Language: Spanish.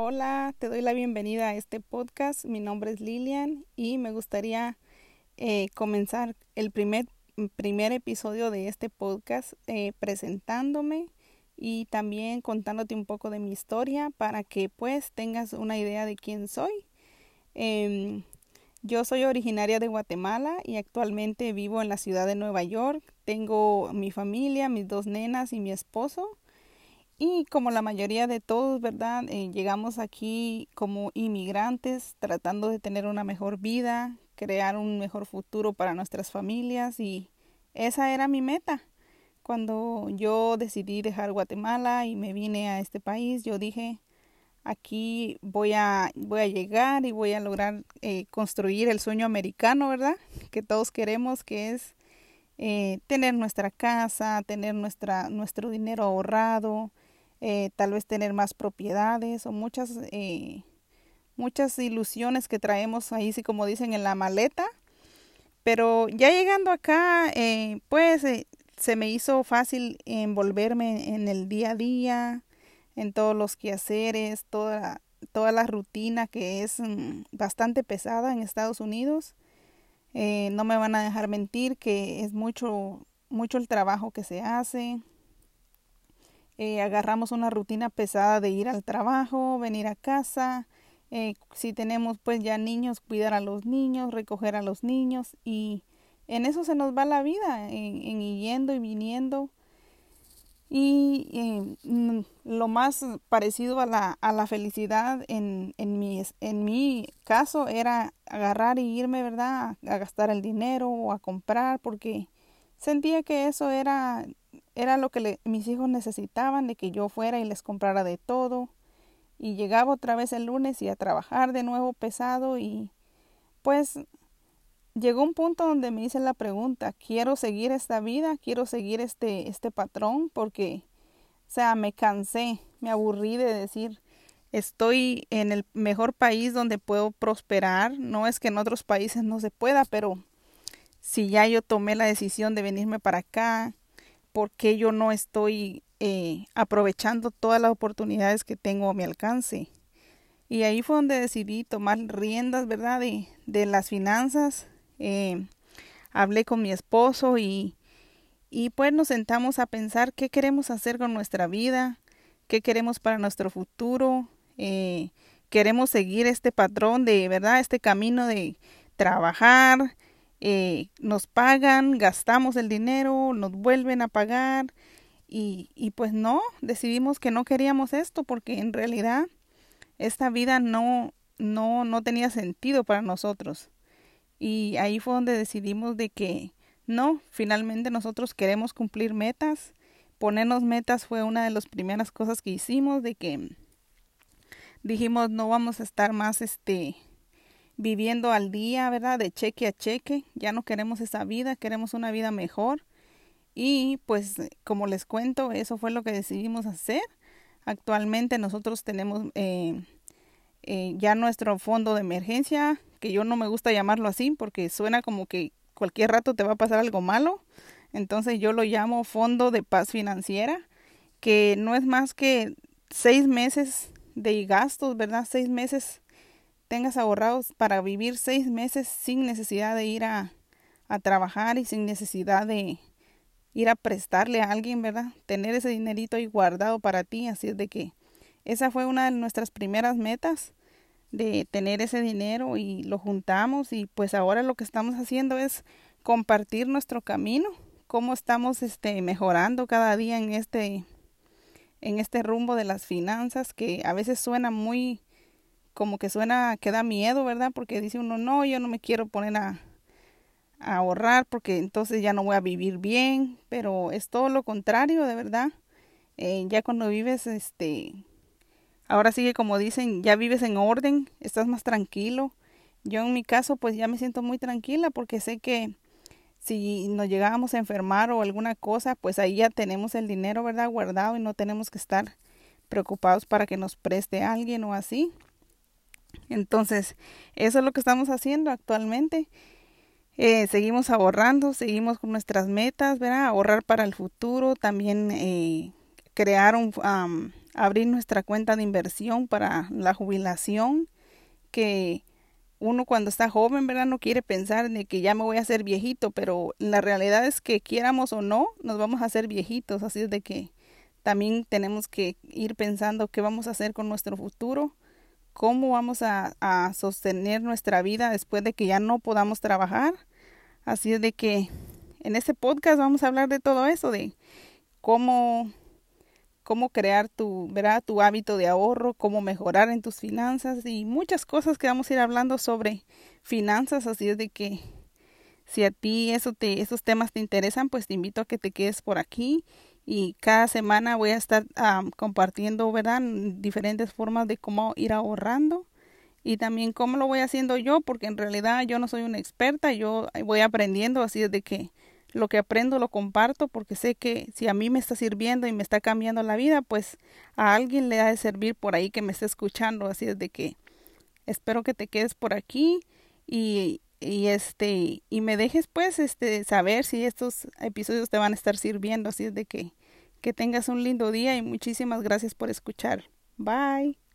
Hola, te doy la bienvenida a este podcast. Mi nombre es Lilian y me gustaría eh, comenzar el primer, primer episodio de este podcast eh, presentándome y también contándote un poco de mi historia para que pues tengas una idea de quién soy. Em, yo soy originaria de Guatemala y actualmente vivo en la ciudad de Nueva York. Tengo mi familia, mis dos nenas y mi esposo. Y como la mayoría de todos, ¿verdad? Eh, llegamos aquí como inmigrantes tratando de tener una mejor vida, crear un mejor futuro para nuestras familias y esa era mi meta. Cuando yo decidí dejar Guatemala y me vine a este país, yo dije, aquí voy a, voy a llegar y voy a lograr eh, construir el sueño americano, ¿verdad? Que todos queremos, que es eh, tener nuestra casa, tener nuestra, nuestro dinero ahorrado, eh, tal vez tener más propiedades o muchas, eh, muchas ilusiones que traemos ahí, sí como dicen, en la maleta. Pero ya llegando acá, eh, pues se me hizo fácil envolverme en el día a día, en todos los quehaceres, toda, toda la rutina que es mm, bastante pesada en Estados Unidos. no me van a dejar mentir que es mucho, mucho el trabajo que se hace, eh, agarramos una rutina pesada de ir al trabajo, venir a casa, eh, si tenemos pues ya niños, cuidar a los niños, recoger a los niños y en eso se nos va la vida, en, yendo y viniendo. Y eh, lo más parecido a la, a la felicidad en, en, mi, en mi caso era agarrar y irme, ¿verdad? A gastar el dinero o a comprar porque sentía que eso era era lo que mis hijos necesitaban, de que yo fuera y les comprara de todo. Y llegaba otra vez el lunes y a trabajar de nuevo pesado y pues llegó un punto donde me hice la pregunta, ¿quiero seguir esta vida? ¿Quiero seguir este, este patrón? Porque, o sea, me cansé, me aburrí de decir, estoy en el mejor país donde puedo prosperar. No es que en otros países no se pueda, pero si ya yo tomé la decisión de venirme para acá, por qué yo no estoy eh, aprovechando todas las oportunidades que tengo a mi alcance. Y ahí fue donde decidí tomar riendas, ¿verdad? De, las finanzas. Eh, hablé con mi esposo y, y pues nos sentamos a pensar qué queremos hacer con nuestra vida, qué queremos para nuestro futuro. Eh, queremos seguir este patrón de, ¿verdad? Este camino de trabajar, eh, nos pagan, gastamos el dinero, nos vuelven a pagar y, y pues no, decidimos que no queríamos esto porque en realidad esta vida no, no, no tenía sentido para nosotros. Y ahí fue donde decidimos de que no, finalmente nosotros queremos cumplir metas. Ponernos metas fue una de las primeras cosas que hicimos, de que dijimos no vamos a estar más este viviendo al día, ¿verdad? De cheque a cheque. Ya no queremos esa vida, queremos una vida mejor. Y pues como les cuento, eso fue lo que decidimos hacer. Actualmente nosotros tenemos eh, eh, ya nuestro fondo de emergencia, que yo no me gusta llamarlo así porque suena como que cualquier rato te va a pasar algo malo. Entonces yo lo llamo fondo de paz financiera, que no es más que seis meses de gastos, ¿verdad? Seis meses tengas ahorrados para vivir seis meses sin necesidad de ir a, a trabajar y sin necesidad de ir a prestarle a alguien, ¿verdad? Tener ese dinerito ahí guardado para ti. Así es de que esa fue una de nuestras primeras metas de tener ese dinero y lo juntamos y pues ahora lo que estamos haciendo es compartir nuestro camino, cómo estamos este mejorando cada día en este en este rumbo de las finanzas que a veces suena muy como que suena que da miedo, ¿verdad? Porque dice uno, no, yo no me quiero poner a, ahorrar porque entonces ya no voy a vivir bien, pero es todo lo contrario, de verdad. Eh, ya cuando vives, este, ahora sigue como dicen, ya vives en orden, estás más tranquilo. Yo en mi caso, pues ya me siento muy tranquila porque sé que si nos llegábamos a enfermar o alguna cosa, pues ahí ya tenemos el dinero, ¿verdad? Guardado y no tenemos que estar preocupados para que nos preste alguien o así. Entonces, eso es lo que estamos haciendo actualmente. Eh, seguimos ahorrando, seguimos con nuestras metas, ¿verdad? Ahorrar para el futuro, también eh, crear un, abrir nuestra cuenta de inversión para la jubilación, que uno cuando está joven, ¿verdad? No quiere pensar de que ya me voy a hacer viejito, pero la realidad es que quieramos o no, nos vamos a hacer viejitos, así es de que también tenemos que ir pensando qué vamos a hacer con nuestro futuro, cómo vamos a, sostener nuestra vida después de que ya no podamos trabajar. Así es de que en este podcast vamos a hablar de todo eso, de cómo cómo crear tu, ¿verdad? tu hábito de ahorro, cómo mejorar en tus finanzas y muchas cosas que vamos a ir hablando sobre finanzas, así es de que si a ti eso te, esos temas te interesan, pues te invito a que te quedes por aquí y cada semana voy a estar compartiendo, ¿verdad? Diferentes formas de cómo ir ahorrando y también cómo lo voy haciendo yo, porque en realidad yo no soy una experta, yo voy aprendiendo, así es de que lo que aprendo lo comparto porque sé que si a mí me está sirviendo y me está cambiando la vida, pues a alguien le ha de servir por ahí que me esté escuchando. Así es de que espero que te quedes por aquí y, y este y me dejes pues este saber si estos episodios te van a estar sirviendo. Así es de que que tengas un lindo día y muchísimas gracias por escuchar. Bye.